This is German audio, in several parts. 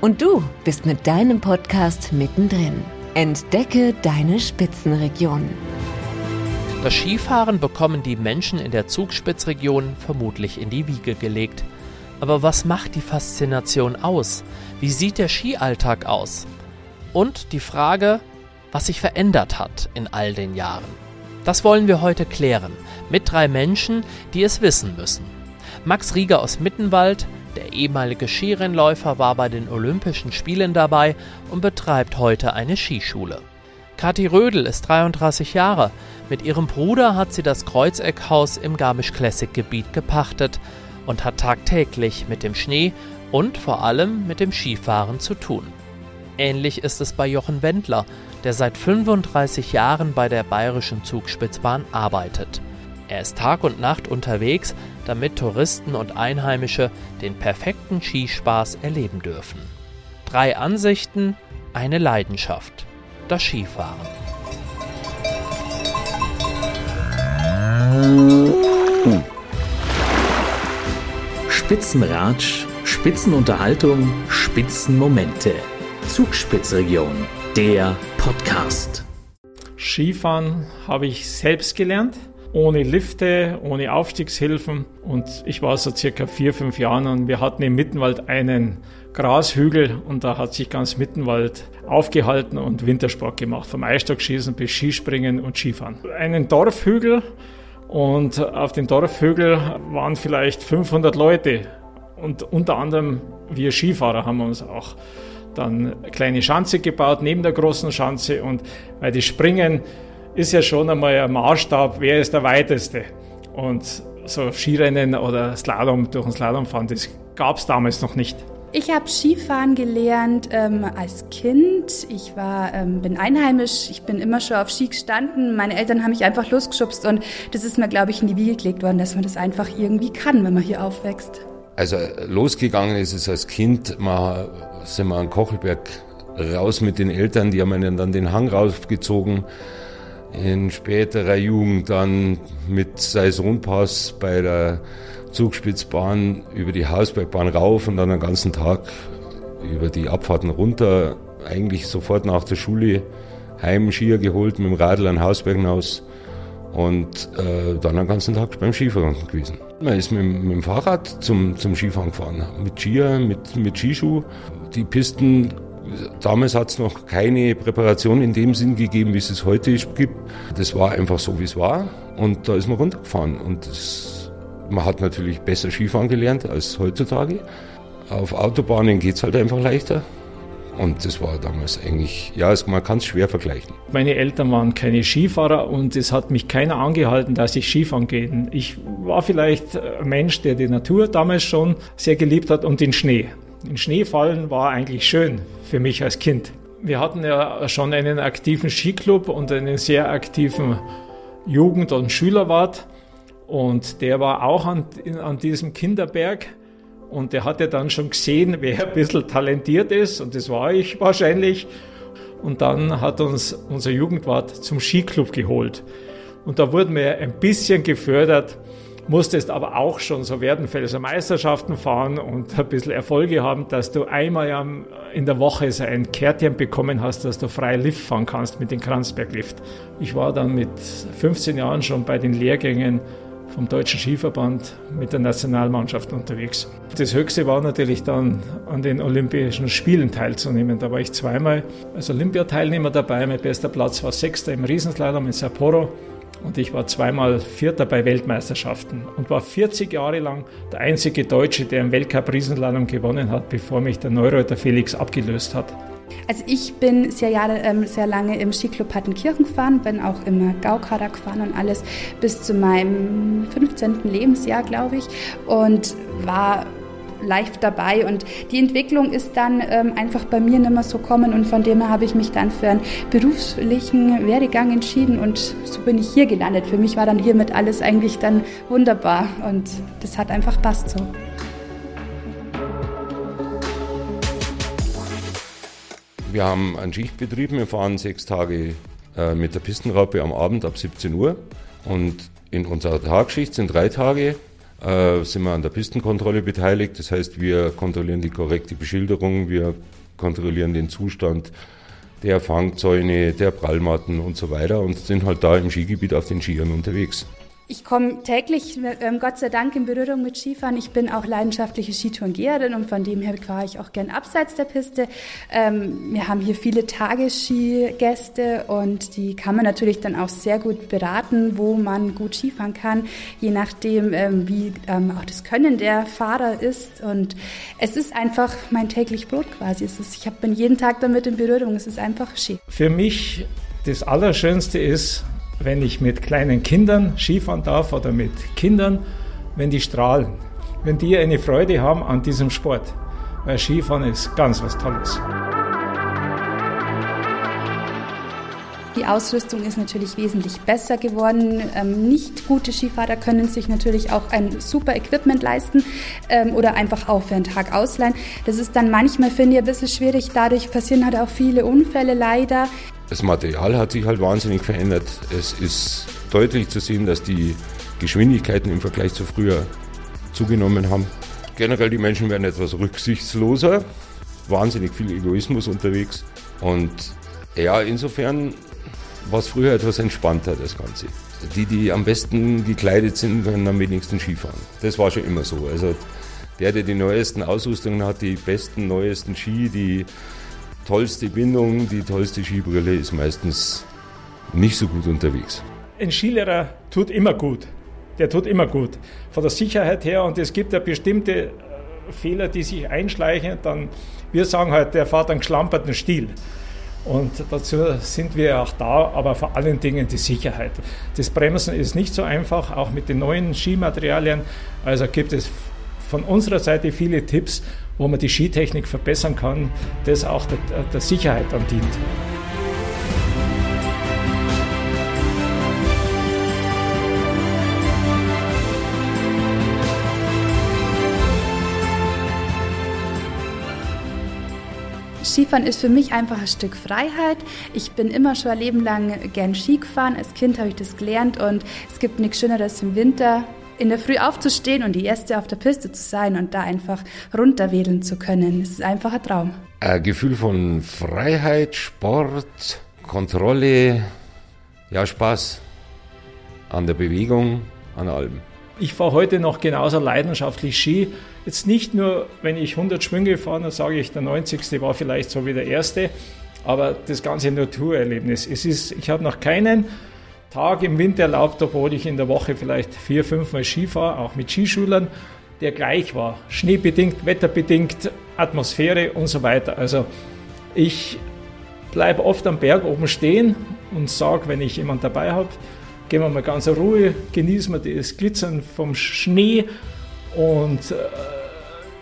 Und du bist mit deinem Podcast mittendrin. Entdecke deine Spitzenregion. Das Skifahren bekommen die Menschen in der Zugspitzregion vermutlich in die Wiege gelegt. Aber was macht die Faszination aus? Wie sieht der Skialltag aus? Und die Frage, was sich verändert hat in all den Jahren. Das wollen wir heute klären mit drei Menschen, die es wissen müssen. Max Rieger aus Mittenwald, der ehemalige Skirennläufer war bei den Olympischen Spielen dabei und betreibt heute eine Skischule. Kathi Rödel ist 33 Jahre. Mit ihrem Bruder hat sie das Kreuzeckhaus im Garmisch Classic Gebiet gepachtet und hat tagtäglich mit dem Schnee und vor allem mit dem Skifahren zu tun. Ähnlich ist es bei Jochen Wendler, der seit 35 Jahren bei der Bayerischen Zugspitzbahn arbeitet. Er ist Tag und Nacht unterwegs, damit Touristen und Einheimische den perfekten Skispaß erleben dürfen. Drei Ansichten, eine Leidenschaft. Das Skifahren. Spitzenratsch, Spitzenunterhaltung, Spitzenmomente. Zugspitzregion, der Podcast. Skifahren habe ich selbst gelernt ohne Lifte, ohne Aufstiegshilfen. Und ich war so circa vier, fünf Jahren und wir hatten im Mittenwald einen Grashügel und da hat sich ganz Mittenwald aufgehalten und Wintersport gemacht, vom Eisstockschießen bis Skispringen und Skifahren. Einen Dorfhügel und auf dem Dorfhügel waren vielleicht 500 Leute und unter anderem wir Skifahrer haben uns auch dann eine kleine Schanze gebaut neben der großen Schanze und weil die Springen ist ja schon einmal ein Maßstab, wer ist der weiteste. Und so Skirennen oder Slalom durch ein Slalom fahren, das gab es damals noch nicht. Ich habe Skifahren gelernt ähm, als Kind. Ich war, ähm, bin einheimisch. Ich bin immer schon auf Ski gestanden. Meine Eltern haben mich einfach losgeschubst und das ist mir, glaube ich, in die Wiege gelegt worden, dass man das einfach irgendwie kann, wenn man hier aufwächst. Also losgegangen ist es als Kind. Man sind wir an Kochelberg raus mit den Eltern. Die haben einen dann den Hang rausgezogen in späterer Jugend dann mit Saisonpass bei der Zugspitzbahn über die Hausbergbahn rauf und dann den ganzen Tag über die Abfahrten runter. Eigentlich sofort nach der Schule heim Skier geholt mit dem Radl an Hausberg hinaus und äh, dann den ganzen Tag beim Skifahren gewesen. Man ist mit, mit dem Fahrrad zum, zum Skifahren gefahren, mit Skier, mit, mit Skischuh. Die Pisten Damals hat es noch keine Präparation in dem Sinn gegeben, wie es es heute gibt. Das war einfach so, wie es war. Und da ist man runtergefahren. Und das, man hat natürlich besser Skifahren gelernt als heutzutage. Auf Autobahnen geht es halt einfach leichter. Und das war damals eigentlich, ja, man kann es schwer vergleichen. Meine Eltern waren keine Skifahrer und es hat mich keiner angehalten, dass ich Skifahren gehe. Ich war vielleicht ein Mensch, der die Natur damals schon sehr geliebt hat und den Schnee. In Schnee fallen war eigentlich schön für mich als Kind. Wir hatten ja schon einen aktiven Skiclub und einen sehr aktiven Jugend- und Schülerwart. Und der war auch an, an diesem Kinderberg. Und der hatte dann schon gesehen, wer ein bisschen talentiert ist. Und das war ich wahrscheinlich. Und dann hat uns unser Jugendwart zum Skiclub geholt. Und da wurden wir ein bisschen gefördert musstest aber auch schon so Werdenfelser Meisterschaften fahren und ein bisschen Erfolge haben, dass du einmal in der Woche so ein Kärtchen bekommen hast, dass du frei Lift fahren kannst mit dem Kranzberglift. Ich war dann mit 15 Jahren schon bei den Lehrgängen vom Deutschen Skiverband mit der Nationalmannschaft unterwegs. Das Höchste war natürlich dann an den Olympischen Spielen teilzunehmen. Da war ich zweimal als Olympiateilnehmer dabei. Mein bester Platz war Sechster im Riesenslalom in Sapporo Und ich war zweimal Vierter bei Weltmeisterschaften und war 40 Jahre lang der einzige Deutsche, der im Weltcup Riesenslalom gewonnen hat, bevor mich der Neureuter Felix abgelöst hat. Also ich bin sehr, Jahre, ähm, sehr lange im Skiclub Pattenkirchen gefahren, bin auch immer Gaukara gefahren und alles bis zu meinem 15. Lebensjahr, glaube ich. Und war live dabei. Und die Entwicklung ist dann ähm, einfach bei mir nicht mehr so kommen. Und von dem her habe ich mich dann für einen beruflichen Werdegang entschieden. Und so bin ich hier gelandet. Für mich war dann hiermit alles eigentlich dann wunderbar. Und das hat einfach passt so. Wir haben einen Schichtbetrieb, wir fahren sechs Tage äh, mit der Pistenraupe am Abend ab 17 Uhr. Und in unserer Tagschicht sind drei Tage äh, sind wir an der Pistenkontrolle beteiligt. Das heißt, wir kontrollieren die korrekte Beschilderung, wir kontrollieren den Zustand der Fangzäune, der Prallmatten und so weiter und sind halt da im Skigebiet auf den Skiern unterwegs. Ich komme täglich, ähm, Gott sei Dank, in Berührung mit Skifahren. Ich bin auch leidenschaftliche Skitourengeherin und von dem her fahre ich auch gern abseits der Piste. Ähm, wir haben hier viele Tagesskigäste und die kann man natürlich dann auch sehr gut beraten, wo man gut Skifahren kann, je nachdem, ähm, wie ähm, auch das Können der Fahrer ist. Und es ist einfach mein täglich Brot quasi. Ist, ich bin jeden Tag damit in Berührung. Es ist einfach Ski. Für mich das Allerschönste ist, wenn ich mit kleinen Kindern Skifahren darf oder mit Kindern, wenn die strahlen, wenn die eine Freude haben an diesem Sport. Weil Skifahren ist ganz was Tolles. Die Ausrüstung ist natürlich wesentlich besser geworden. Ähm, nicht gute Skifahrer können sich natürlich auch ein super Equipment leisten ähm, oder einfach auch für einen Tag ausleihen. Das ist dann manchmal, finde ich, ein bisschen schwierig. Dadurch passieren halt auch viele Unfälle leider. Das Material hat sich halt wahnsinnig verändert. Es ist deutlich zu sehen, dass die Geschwindigkeiten im Vergleich zu früher zugenommen haben. Generell die Menschen werden etwas rücksichtsloser, wahnsinnig viel Egoismus unterwegs und ja, insofern war es früher etwas entspannter, das Ganze. Die, die am besten gekleidet sind, können am wenigsten Skifahren. Das war schon immer so. Also der, der die neuesten Ausrüstungen hat, die besten, neuesten Ski, die tollste Bindung, die tollste Skibrille ist meistens nicht so gut unterwegs. Ein Skilehrer tut immer gut. Der tut immer gut. Von der Sicherheit her und es gibt ja bestimmte äh, Fehler, die sich einschleichen. Dann, wir sagen halt, der fährt einen geschlamperten Stil. Und dazu sind wir auch da, aber vor allen Dingen die Sicherheit. Das Bremsen ist nicht so einfach, auch mit den neuen Skimaterialien. Also gibt es von unserer Seite viele Tipps, wo man die Skitechnik verbessern kann, das auch der, der Sicherheit dann dient. Skifahren ist für mich einfach ein Stück Freiheit. Ich bin immer schon ein Leben lang gern Ski gefahren. Als Kind habe ich das gelernt und es gibt nichts Schöneres im Winter, in der Früh aufzustehen und die Erste auf der Piste zu sein und da einfach runterwedeln zu können. Das ist einfach ein Traum. Ein Gefühl von Freiheit, Sport, Kontrolle, ja Spaß an der Bewegung, an allem. Ich fahre heute noch genauso leidenschaftlich Ski. Jetzt nicht nur, wenn ich 100 Schwünge fahre, dann sage ich, der 90. war vielleicht so wie der erste, aber das ganze Naturerlebnis. Es ist, ich habe noch keinen Tag im Winter erlaubt, obwohl ich in der Woche vielleicht vier, fünf Mal Ski fahre, auch mit Skischulern, der gleich war. Schneebedingt, wetterbedingt, Atmosphäre und so weiter. Also ich bleibe oft am Berg oben stehen und sage, wenn ich jemanden dabei habe, gehen wir mal ganz in Ruhe, genießen wir das Glitzern vom Schnee und äh,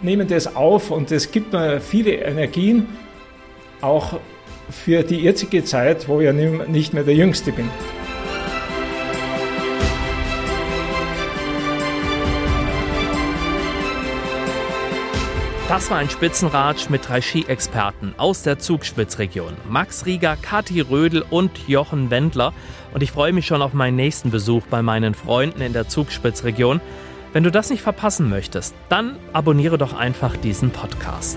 nehmen das auf und das gibt mir viele Energien, auch für die jetzige Zeit, wo ich ja nicht mehr der Jüngste bin. Das war ein Spitzenratsch mit drei Ski-Experten aus der Zugspitzregion. Max Rieger, Kathi Rödel und Jochen Wendler. Und ich freue mich schon auf meinen nächsten Besuch bei meinen Freunden in der Zugspitzregion. Wenn du das nicht verpassen möchtest, dann abonniere doch einfach diesen Podcast.